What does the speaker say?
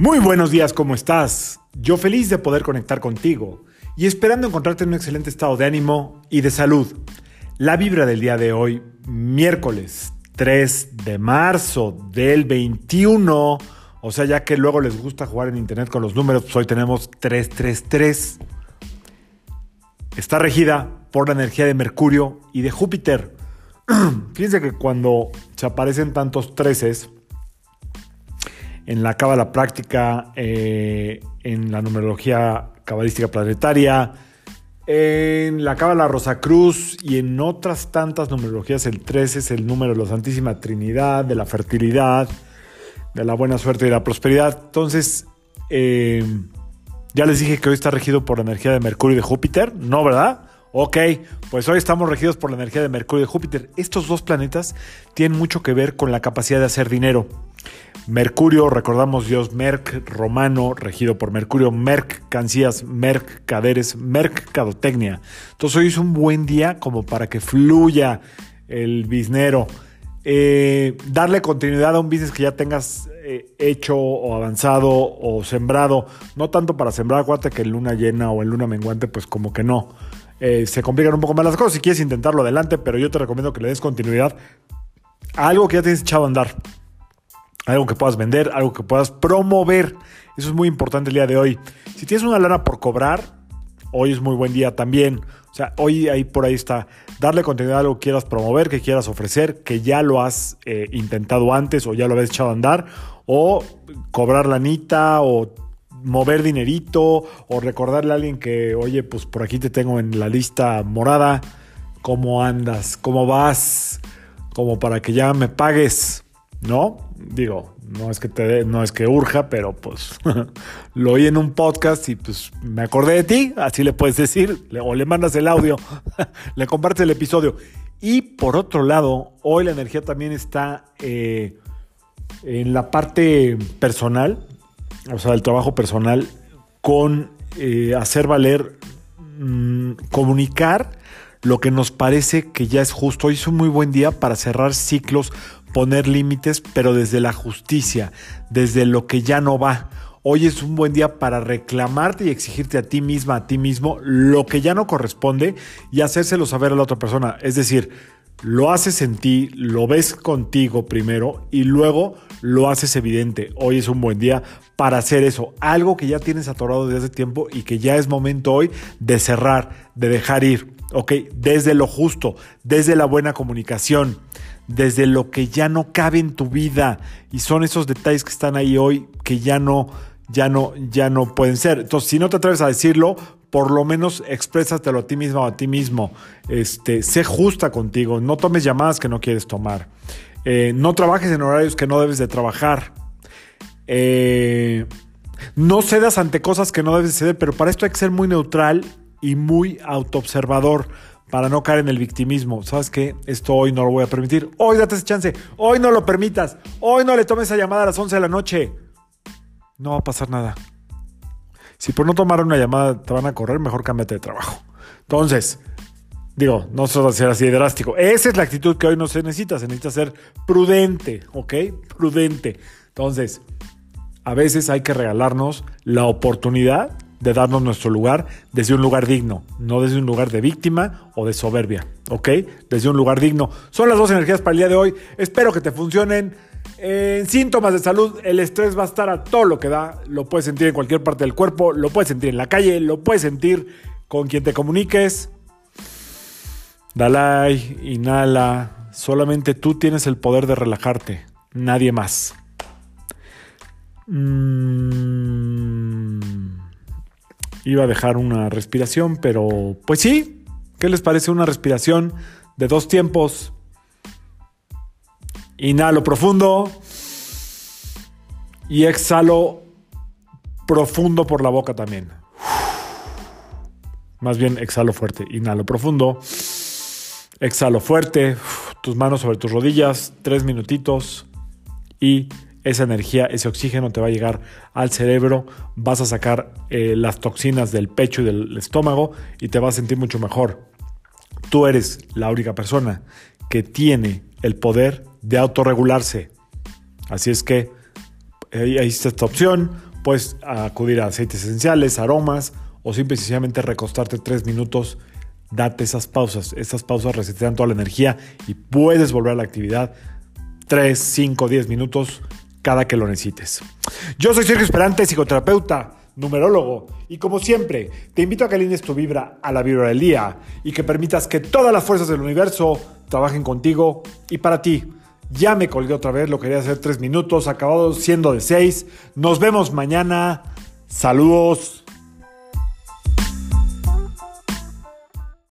Muy buenos días, ¿cómo estás? Yo feliz de poder conectar contigo y esperando encontrarte en un excelente estado de ánimo y de salud. La vibra del día de hoy, miércoles 3 de marzo del 21, o sea, ya que luego les gusta jugar en internet con los números, pues hoy tenemos 333. Está regida por la energía de Mercurio y de Júpiter. Fíjense que cuando se aparecen tantos treces, en la cábala práctica, eh, en la numerología cabalística planetaria, en la cábala Rosacruz y en otras tantas numerologías. El 13 es el número de la Santísima Trinidad, de la fertilidad, de la buena suerte y la prosperidad. Entonces, eh, ya les dije que hoy está regido por la energía de Mercurio y de Júpiter, ¿no, verdad? Ok, pues hoy estamos regidos por la energía de Mercurio y de Júpiter. Estos dos planetas tienen mucho que ver con la capacidad de hacer dinero. Mercurio, recordamos Dios Merc romano, regido por Mercurio, mercancías, mercaderes, mercadotecnia. Entonces hoy es un buen día como para que fluya el biznero. Eh, darle continuidad a un business que ya tengas eh, hecho o avanzado o sembrado. No tanto para sembrar, acuérdate que en luna llena o en luna menguante, pues como que no. Eh, se complican un poco más las cosas. Si quieres intentarlo adelante, pero yo te recomiendo que le des continuidad a algo que ya tienes echado a andar algo que puedas vender, algo que puedas promover. Eso es muy importante el día de hoy. Si tienes una lana por cobrar, hoy es muy buen día también. O sea, hoy ahí por ahí está. Darle continuidad a algo que quieras promover, que quieras ofrecer, que ya lo has eh, intentado antes o ya lo habías echado a andar, o cobrar lanita, o mover dinerito, o recordarle a alguien que, oye, pues por aquí te tengo en la lista morada. ¿Cómo andas? ¿Cómo vas? Como para que ya me pagues. ¿no? Digo, no es que te no es que urja, pero pues lo oí en un podcast y pues me acordé de ti, así le puedes decir, o le mandas el audio, le compartes el episodio. Y por otro lado, hoy la energía también está eh, en la parte personal, o sea, el trabajo personal, con eh, hacer valer, mm, comunicar lo que nos parece que ya es justo. Hoy es un muy buen día para cerrar ciclos poner límites, pero desde la justicia, desde lo que ya no va. Hoy es un buen día para reclamarte y exigirte a ti misma, a ti mismo, lo que ya no corresponde y hacérselo saber a la otra persona. Es decir, lo haces en ti, lo ves contigo primero y luego lo haces evidente. Hoy es un buen día para hacer eso. Algo que ya tienes atorado desde hace tiempo y que ya es momento hoy de cerrar, de dejar ir. Ok, desde lo justo, desde la buena comunicación desde lo que ya no cabe en tu vida y son esos detalles que están ahí hoy que ya no ya no ya no pueden ser. Entonces, si no te atreves a decirlo, por lo menos exprésatelo a ti mismo o a ti mismo. Este, sé justa contigo, no tomes llamadas que no quieres tomar. Eh, no trabajes en horarios que no debes de trabajar. Eh, no cedas ante cosas que no debes ceder, pero para esto hay que ser muy neutral y muy autoobservador para no caer en el victimismo. ¿Sabes qué? Esto hoy no lo voy a permitir. Hoy date ese chance. Hoy no lo permitas. Hoy no le tomes esa llamada a las 11 de la noche. No va a pasar nada. Si por no tomar una llamada te van a correr, mejor cámbiate de trabajo. Entonces, digo, no se va a ser así de drástico. Esa es la actitud que hoy no se necesita. Se necesita ser prudente, ¿ok? Prudente. Entonces, a veces hay que regalarnos la oportunidad de darnos nuestro lugar desde un lugar digno, no desde un lugar de víctima o de soberbia, ¿ok? Desde un lugar digno. Son las dos energías para el día de hoy. Espero que te funcionen. En síntomas de salud, el estrés va a estar a todo lo que da. Lo puedes sentir en cualquier parte del cuerpo, lo puedes sentir en la calle, lo puedes sentir con quien te comuniques. Dalai, inhala. Solamente tú tienes el poder de relajarte, nadie más. Mmm iba a dejar una respiración, pero pues sí, ¿qué les parece una respiración de dos tiempos? Inhalo profundo. Y exhalo profundo por la boca también. Más bien exhalo fuerte, inhalo profundo, exhalo fuerte, tus manos sobre tus rodillas, tres minutitos. Y esa energía, ese oxígeno te va a llegar al cerebro, vas a sacar eh, las toxinas del pecho y del estómago y te vas a sentir mucho mejor. Tú eres la única persona que tiene el poder de autorregularse. Así es que ahí está esta opción. puedes acudir a aceites esenciales, aromas o simplemente recostarte tres minutos. Date esas pausas. Estas pausas resetean toda la energía y puedes volver a la actividad 3, 5, 10 minutos cada que lo necesites. Yo soy Sergio Esperante, psicoterapeuta, numerólogo, y como siempre, te invito a que alines tu vibra a la vibra del día y que permitas que todas las fuerzas del universo trabajen contigo y para ti. Ya me colgué otra vez, lo quería hacer tres minutos, acabado siendo de seis. Nos vemos mañana. Saludos.